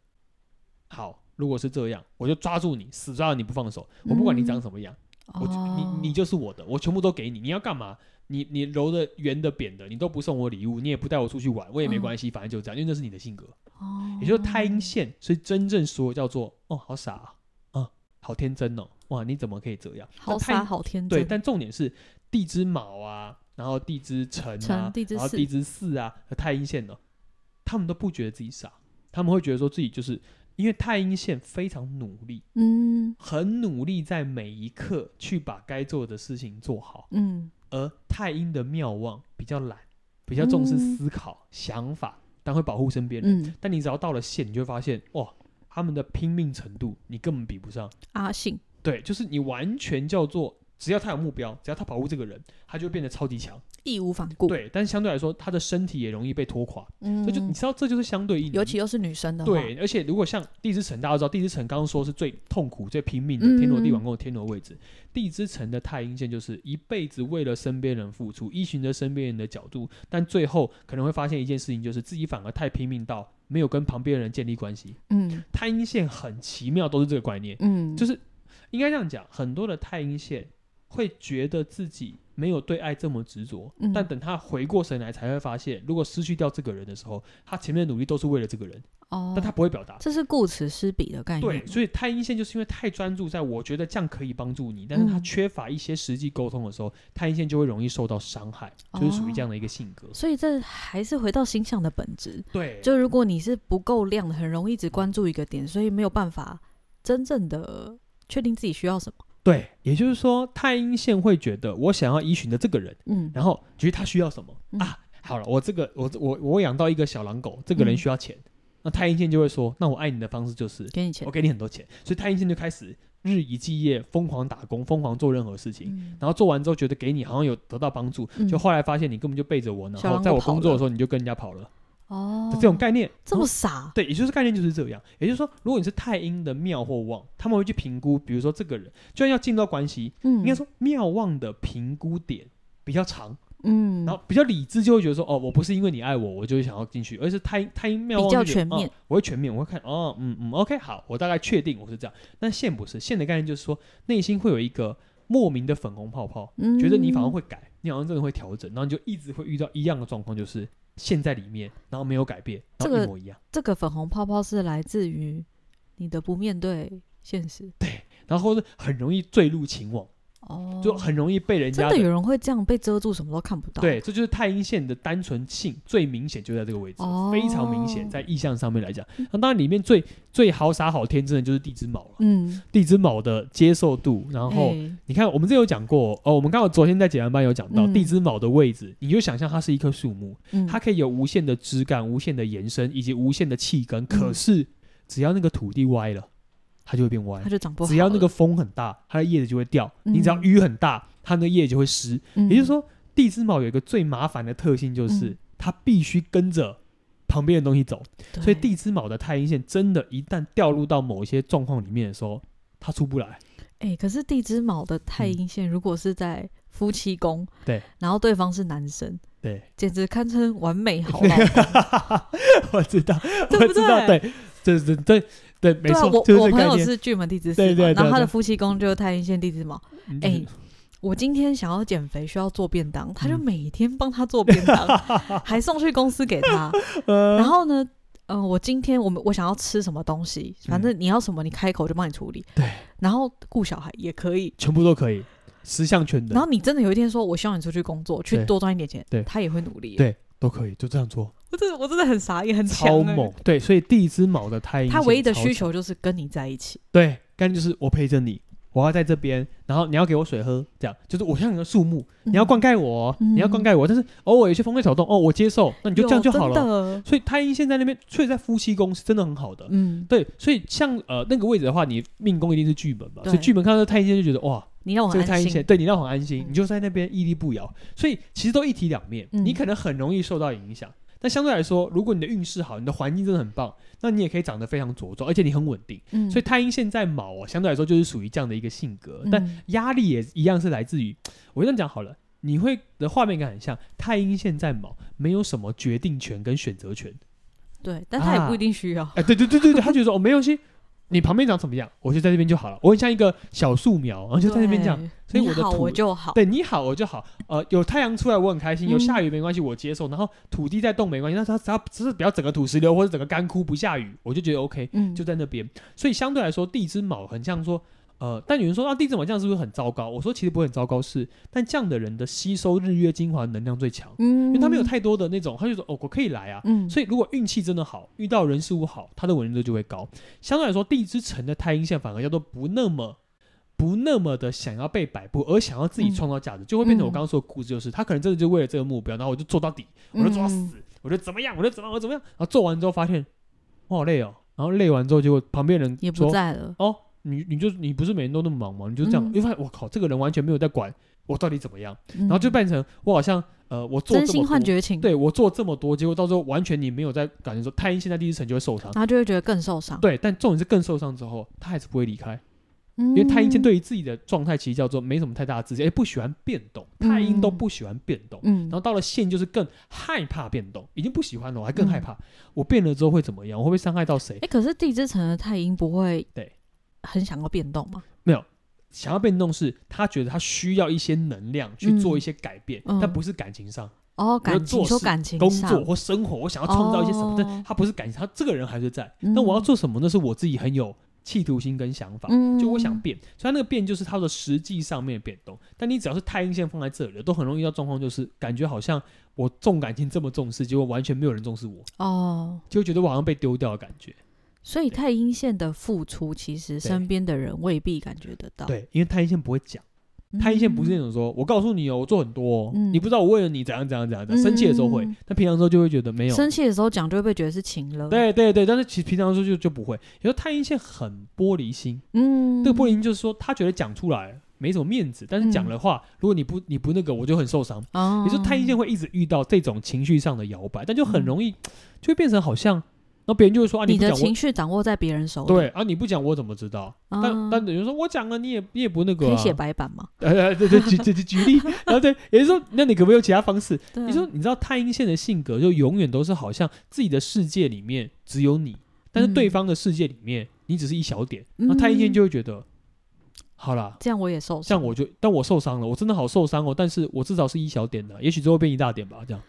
好，如果是这样，我就抓住你，死抓着你不放手。我不管你长什么样，嗯、我就你你就是我的，我全部都给你。你要干嘛？你你揉的圆的扁的，你都不送我礼物，你也不带我出去玩，我也没关系，嗯、反正就这样，因为那是你的性格。哦，也就是太阴线，所以真正说叫做哦，好傻啊，啊，好天真哦，哇，你怎么可以这样？好傻，好天真。对，但重点是地支卯啊，然后地支辰啊，然后地支巳啊和太阴线呢，他们都不觉得自己傻，他们会觉得说自己就是因为太阴线非常努力，嗯，很努力在每一刻去把该做的事情做好，嗯。而太阴的妙望比较懒，比较重视思考、嗯、想法，但会保护身边人。嗯、但你只要到了线，你就会发现，哇，他们的拼命程度，你根本比不上阿信。对，就是你完全叫做。只要他有目标，只要他保护这个人，他就变得超级强，义无反顾。对，但是相对来说，他的身体也容易被拖垮。嗯，这就你知道，这就是相对应。尤其又是女生的。对，而且如果像地支辰，大家都知道地支辰刚刚说是最痛苦、最拼命的天罗地网宫的天罗位置。嗯、地支辰的太阴线就是一辈子为了身边人付出，依循着身边人的角度，但最后可能会发现一件事情，就是自己反而太拼命到没有跟旁边人建立关系。嗯，太阴线很奇妙，都是这个观念。嗯，就是应该这样讲，很多的太阴线。会觉得自己没有对爱这么执着，嗯、但等他回过神来，才会发现，如果失去掉这个人的时候，他前面的努力都是为了这个人。哦，但他不会表达，这是顾此失彼的概念。对，所以太阴线就是因为太专注在我觉得这样可以帮助你，但是他缺乏一些实际沟通的时候，嗯、太阴线就会容易受到伤害，就是属于这样的一个性格。哦、所以这还是回到星象的本质。对，就如果你是不够亮的，很容易只关注一个点，所以没有办法真正的确定自己需要什么。对，也就是说，太阴线会觉得我想要依循的这个人，嗯，然后觉得他需要什么、嗯、啊？好了，我这个我我我养到一个小狼狗，这个人需要钱，嗯、那太阴线就会说，那我爱你的方式就是给你钱，我给你很多钱，所以太阴线就开始日以继夜疯狂打工，疯狂做任何事情，嗯、然后做完之后觉得给你好像有得到帮助，嗯、就后来发现你根本就背着我，然后在我工作的时候你就跟人家跑了。哦，这种概念这么傻？对，也就是概念就是这样。也就是说，如果你是太阴的庙或旺，他们会去评估，比如说这个人，就算要进到关系，嗯，应该说庙旺的评估点比较长，嗯，然后比较理智，就会觉得说，哦，我不是因为你爱我，我就会想要进去，而是太太阴庙旺比较全面，我会全面，我会看，哦，嗯嗯，OK，好，我大概确定我是这样。但线不是，线的概念就是说，内心会有一个莫名的粉红泡泡，觉得你反而会改，你好像真的会调整，然后你就一直会遇到一样的状况，就是。陷在里面，然后没有改变，然后一模一样。这个这个粉红泡泡是来自于你的不面对现实，对，然后是很容易坠入情网。哦，就很容易被人家真的有人会这样被遮住，什么都看不到。对，这就是太阴线的单纯性最明显，就在这个位置，哦、非常明显，在意象上面来讲。那当然，里面最最好傻好天真的就是地之卯了。嗯，地之卯的接受度，然后、欸、你看，我们这有讲过哦，我们刚好昨天在解盘班有讲到、嗯、地之卯的位置，你就想象它是一棵树木，嗯、它可以有无限的枝干、无限的延伸以及无限的气根，可是只要那个土地歪了。它就会变歪，它就长不好。只要那个风很大，它的叶子就会掉。嗯、你只要雨很大，它那个叶子就会湿。嗯、也就是说，地支卯有一个最麻烦的特性，就是、嗯、它必须跟着旁边的东西走。所以地支卯的太阴线，真的，一旦掉入到某一些状况里面的时候，它出不来。哎、欸，可是地支卯的太阴线，如果是在夫妻宫，对、嗯，然后对方是男生，对，简直堪称完美好老公。我知道？我知道，对，对对对。对，没错，我我朋友是巨门地支四嘛，然后他的夫妻宫就是太阴线地支卯。哎，我今天想要减肥，需要做便当，他就每天帮他做便当，还送去公司给他。然后呢，嗯，我今天我们我想要吃什么东西，反正你要什么，你开口就帮你处理。对，然后顾小孩也可以，全部都可以，十项全能。然后你真的有一天说，我希望你出去工作，去多赚一点钱，对，他也会努力。对，都可以，就这样做。我真的我真的很傻也很超猛，对，所以地支卯的太阴，他唯一的需求就是跟你在一起。对，干就是我陪着你，我要在这边，然后你要给我水喝，这样就是我像一个树木，你要灌溉我，你要灌溉我，但是偶尔有些风吹草动，哦，我接受，那你就这样就好了。所以太阴线在那边，所以在夫妻宫是真的很好的。嗯，对，所以像呃那个位置的话，你命宫一定是巨门嘛，所以巨门看到太阴线就觉得哇，你让我很安心，对你让我很安心，你就在那边屹立不摇。所以其实都一体两面，你可能很容易受到影响。但相对来说，如果你的运势好，你的环境真的很棒，那你也可以长得非常茁壮，而且你很稳定。嗯，所以太阴现在卯哦，相对来说就是属于这样的一个性格。嗯，但压力也一样是来自于，我这样讲好了，你会的画面感很像太阴现在卯，没有什么决定权跟选择权。对，但他也不一定需要。哎，对对对对对，他觉得说哦，没关系。你旁边长什么样，我就在这边就好了。我很像一个小树苗，然后就在那边这样。所以我的土，我就好。对，你好我就好。呃，有太阳出来我很开心，有下雨没关系，我接受。然后土地在动没关系，那它只要只是不要整个土石流或者整个干枯不下雨，我就觉得 OK。嗯，就在那边。所以相对来说，地支卯很像说。呃，但有人说啊，地支卯这样是不是很糟糕？我说其实不会很糟糕，是，但这样的人的吸收日月精华能量最强，嗯，因为他没有太多的那种，他就说哦，我可以来啊，嗯，所以如果运气真的好，遇到人事物好，他的稳定度就会高。相对来说，地之城的太阴线反而叫做不那么不那么的想要被摆布，而想要自己创造价值，嗯、就会变成我刚刚说的故事，就是、嗯、他可能真的就为了这个目标，然后我就做到底，我就做到死，嗯、我就怎么样，我就怎么样，我怎么样，然后做完之后发现我好累哦，然后累完之后结果旁边人也不在了哦。你你就你不是每天都那么忙吗？你就这样，因为发现我靠，这个人完全没有在管我到底怎么样，然后就变成我好像呃，我做这么多，对我做这么多，结果到时候完全你没有在感觉说太阴现在第一层就会受伤，他就会觉得更受伤。对，但重点是更受伤之后，他还是不会离开，因为太阴线对于自己的状态其实叫做没什么太大的自信，哎，不喜欢变动，太阴都不喜欢变动，嗯然后到了线就是更害怕变动，已经不喜欢了，我还更害怕，我变了之后会怎么样？我会不会伤害到谁？哎，可是地支辰的太阴不会对。很想要变动吗？没有，想要变动是他觉得他需要一些能量去做一些改变，嗯、但不是感情上。哦，感情说感情工作或生活，我想要创造一些什么，哦、但他不是感情，他这个人还是在。那、嗯、我要做什么？那是我自己很有企图心跟想法，嗯、就我想变。所以他那个变就是他的实际上面的变动。但你只要是太阴线放在这里，都很容易遇到状况，就是感觉好像我重感情这么重视，结果完全没有人重视我。哦，就会觉得我好像被丢掉的感觉。所以太阴线的付出，其实身边的人未必感觉得到。对，因为太阴线不会讲，太阴线不是那种说“我告诉你哦，我做很多，你不知道我为了你怎样怎样怎样”。生气的时候会，但平常时候就会觉得没有。生气的时候讲就会被觉得是情了。对对对，但是其实平常时候就就不会。有时候太阴线很玻璃心，嗯，这个玻璃心就是说他觉得讲出来没什么面子，但是讲的话，如果你不你不那个，我就很受伤。哦，也就是太阴线会一直遇到这种情绪上的摇摆，但就很容易就会变成好像。然后别人就会说啊，你的情绪掌握在别人手里。对啊，你不讲我怎么知道？但但等于说我讲了，你也你也不那个。可以写白板吗？对对对，举举举例。然后对，也就是说，那你可不可以有其他方式？你说你知道太阴线的性格就永远都是好像自己的世界里面只有你，但是对方的世界里面你只是一小点。那太阴线就会觉得，好啦，这样我也受伤，这样我就但我受伤了，我真的好受伤哦。但是我至少是一小点的，也许最后变一大点吧，这样。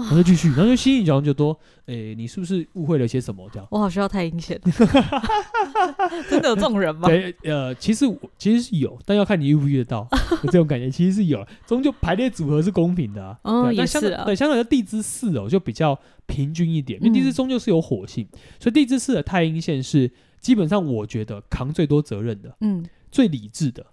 然后就继续，然后就心里讲就多，诶，你是不是误会了些什么？这样，我好需要太阴线，真的有这种人吗？对，呃，其实其实是有，但要看你遇不遇得到，有这种感觉其实是有，终究排列组合是公平的啊。哦，也是啊。对，相对的地支四哦，就比较平均一点，因为地支终究是有火性，所以地支四的太阴线是基本上我觉得扛最多责任的，嗯，最理智的，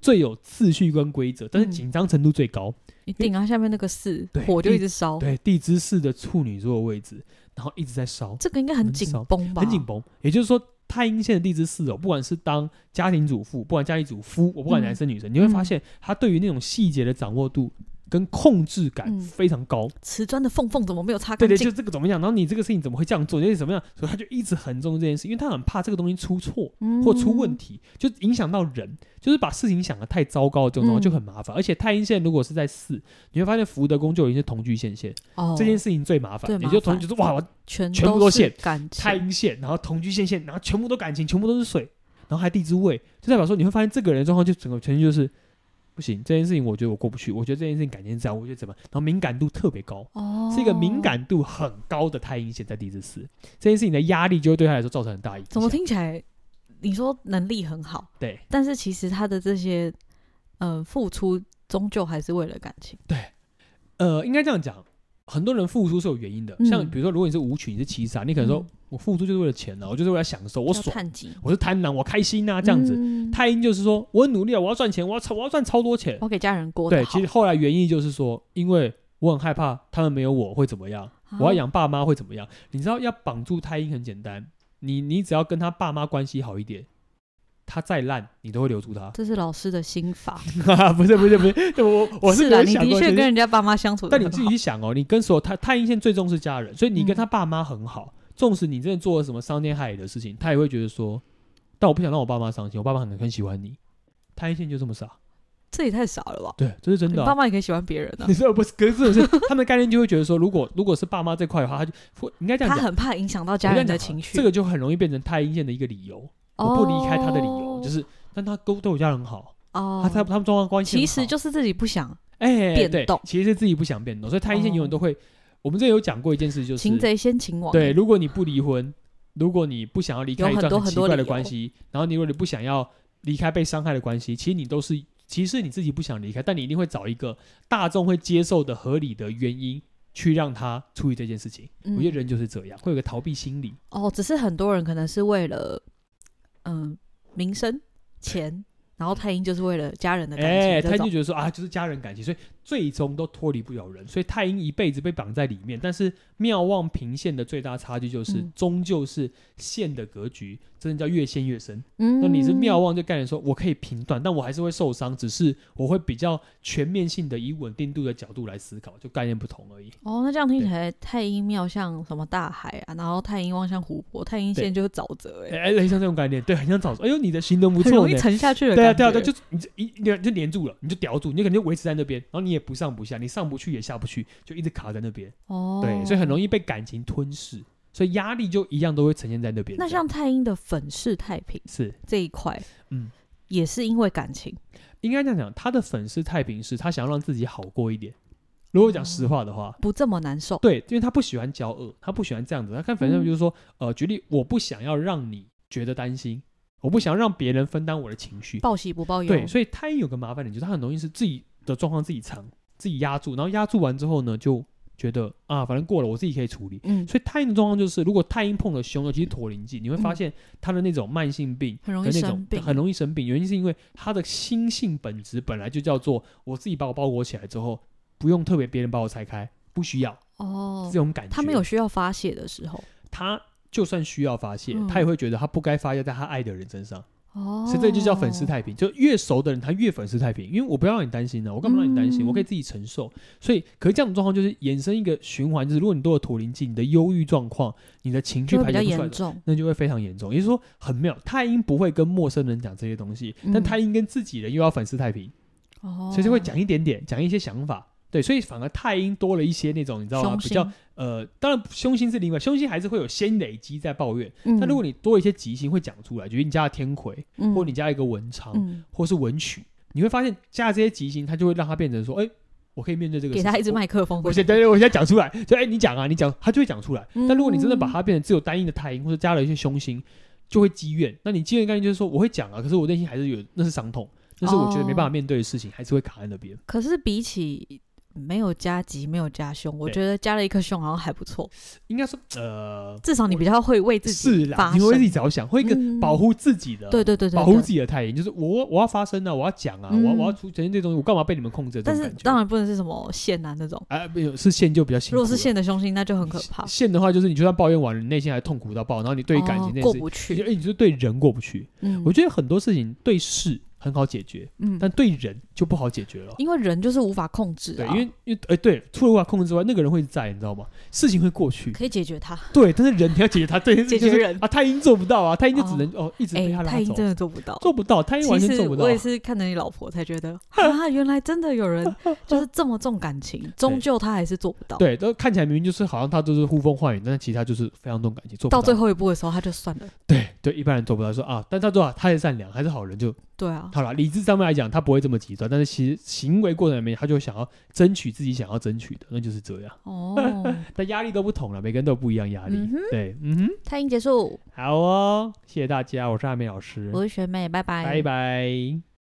最有次序跟规则，但是紧张程度最高。你顶啊，下面那个四火就一直烧。对，地支四的处女座的位置，然后一直在烧。这个应该很紧绷吧？很紧绷。也就是说，太阴线的地支四哦，不管是当家庭主妇，不管家庭主夫，我不管男生女生，你会发现他对于那种细节的掌握度。跟控制感非常高，瓷砖的缝缝怎么没有擦干净？对对，就这个怎么样？然后你这个事情怎么会这样做？就是怎么样？所以他就一直很重视这件事，因为他很怕这个东西出错或出问题，就影响到人，就是把事情想得太糟糕，这种东西就很麻烦。而且太阴线如果是在四，你会发现福德宫就有一些同居线线，哦这件事情最麻烦。也就同居就是哇，全全部都线，太阴线，然后同居线线，然后全部都感情，全部都是水，然后还地支位，就代表说你会发现这个人状况就整个全局就是。不行，这件事情我觉得我过不去。我觉得这件事情感情这样，我觉得怎么？然后敏感度特别高，哦、是一个敏感度很高的太阴线在地支四，这件事情的压力就会对他来说造成很大影响。怎么听起来？你说能力很好，对，但是其实他的这些呃付出，终究还是为了感情。对，呃，应该这样讲，很多人付出是有原因的，嗯、像比如说，如果你是舞曲，你是七杀，你可能说、嗯、我付出就是为了钱呢、啊，我就是为了享受，我爽，我是贪婪，我开心呐、啊，这样子。嗯、太阴就是说我很努力啊，我要赚钱，我要超我要赚超多钱，我给家人过。对，其实后来原因就是说，因为我很害怕他们没有我会怎么样，啊、我要养爸妈会怎么样。你知道要绑住太阴很简单，你你只要跟他爸妈关系好一点。他再烂，你都会留住他。这是老师的心法。不是不是不是，我我是，是的，你的确跟人家爸妈相处。但你自己想哦，你跟所有太太阴线最重视家人，所以你跟他爸妈很好。纵使你真的做了什么伤天害理的事情，他也会觉得说，但我不想让我爸妈伤心，我爸妈可能很喜欢你。太阴线就这么傻，这也太傻了吧？对，这是真的、啊。爸妈也可以喜欢别人呢、啊。你说不是？可是这种是他们的概念就会觉得说，如果如果是爸妈这块的话，他就应该这样讲。他很怕影响到家人的情绪，这个就很容易变成太阴线的一个理由。我不离开他的理由就是，但他都对我家人好哦，他他他们双方关系其实就是自己不想哎变动，其实是自己不想变动，所以太阴线永远都会。我们这有讲过一件事，就是擒贼先擒王。对，如果你不离婚，如果你不想要离开一段很奇怪的关系，然后你如果你不想要离开被伤害的关系，其实你都是其实你自己不想离开，但你一定会找一个大众会接受的合理的原因去让他处理这件事情。我觉得人就是这样，会有个逃避心理。哦，只是很多人可能是为了嗯。名声、钱，然后太阴就是为了家人的感情。哎，太阴就觉得说啊，就是家人感情，所以最终都脱离不了人，所以太阴一辈子被绑在里面。但是妙望平线的最大差距就是，终究是线的格局。真的叫越陷越深。嗯，那你是妙望，就概念说，我可以平断，但我还是会受伤，只是我会比较全面性的以稳定度的角度来思考，就概念不同而已。哦，那这样听起来，太阴庙像什么大海啊，然后太阴望像湖泊，太阴线就是沼泽。哎，哎，像这种概念，对，很像沼泽。哎呦，你的形容不错，容易沉下去了。对啊，对啊，对，就你这一你就黏住了，你就叼住，你可能就维持在那边，然后你也不上不下，你上不去也下不去，就一直卡在那边。哦，对，所以很容易被感情吞噬。所以压力就一样都会呈现在那边。那像太阴的粉饰太平是这一块，嗯，也是因为感情。应该这样讲，他的粉饰太平是他想要让自己好过一点。如果讲实话的话，不这么难受。对，因为他不喜欢交恶，他不喜欢这样子。他看粉饰就是说，呃，举例，我不想要让你觉得担心，我不想让别人分担我的情绪，报喜不报忧。对，所以太阴有个麻烦点，就是他很容易是自己的状况自己藏，自己压住，然后压住完之后呢，就。觉得啊，反正过了，我自己可以处理。嗯，所以太阴的状况就是，如果太阴碰了凶，尤其是陀灵忌，你会发现他的那种慢性病，很容易生病，很容易生病。原因是因为他的心性本质本来就叫做，我自己把我包裹起来之后，不用特别别人把我拆开，不需要。哦，这种感觉。他没有需要发泄的时候，他就算需要发泄，他也会觉得他不该发泄在他爱的人身上。哦，所以这就叫粉饰太平，就越熟的人他越粉饰太平，因为我不要让你担心呢，我干嘛让你担心？我可以自己承受。所以，可是这样的状况就是衍生一个循环，就是如果你都有陀灵剂，你的忧郁状况，你的情绪排解不出来，那就会非常严重。也就是说，很妙，太阴不会跟陌生人讲这些东西，但太阴跟自己人又要粉饰太平，哦，所以就会讲一点点，讲一些想法。对，所以反而太阴多了一些那种，你知道吗？比较呃，当然凶星是另外，凶星还是会有先累积在抱怨。嗯、但如果你多一些吉星会讲出来，比如你加了天魁，嗯、或你加一个文昌，嗯、或是文曲，你会发现加了这些吉星，它就会让它变成说，哎，我可以面对这个。给他一支麦克风。我现在，我现在讲出来，就哎，你讲啊，你讲，他就会讲出来。嗯、但如果你真的把它变成只有单一的太阴，或者加了一些凶星，就会积怨。那你积怨概念就是说，我会讲啊，可是我内心还是有，那是伤痛，那是我觉得没办法面对的事情，哦、还是会卡在那边。可是比起。没有加急，没有加凶，我觉得加了一颗凶好像还不错。应该说，呃，至少你比较会为自己发声，你会为自己着想，会一个保护自己的，对对对，保护自己的太阴，就是我我要发声啊，我要讲啊，我我要出呈现这东西，我干嘛被你们控制？但是当然不能是什么线啊那种，哎，没有是线就比较辛苦。如果是线的凶星，那就很可怕。线的话，就是你就算抱怨完了，你内心还痛苦到爆，然后你对感情过不去，哎，你就对人过不去。嗯，我觉得很多事情对事。很好解决，嗯，但对人就不好解决了，因为人就是无法控制，对，因为因为哎，对，除了无法控制之外，那个人会在，你知道吗？事情会过去，可以解决他，对，但是人你要解决他，对，解决人啊，太阴做不到啊，太阴就只能哦一直被他拉走，太阴真的做不到，做不到，太阴完全做不到。我也是看着你老婆才觉得啊，原来真的有人 就是这么重感情，终究他还是做不到。对，都看起来明明就是好像他都是呼风唤雨，但是其实他就是非常重感情，做不到。到最后一步的时候，他就算了。对对，一般人做不到，说啊，但他做啊，他也善良，还是好人就。对啊，好了，理智上面来讲，他不会这么极端，但是其实行为过程里面，他就想要争取自己想要争取的，那就是这样。哦，但压力都不同了，每个人都有不一样压力。对，嗯哼。餐饮结束，好哦，谢谢大家，我是阿美老师，我是学妹，拜拜，拜拜。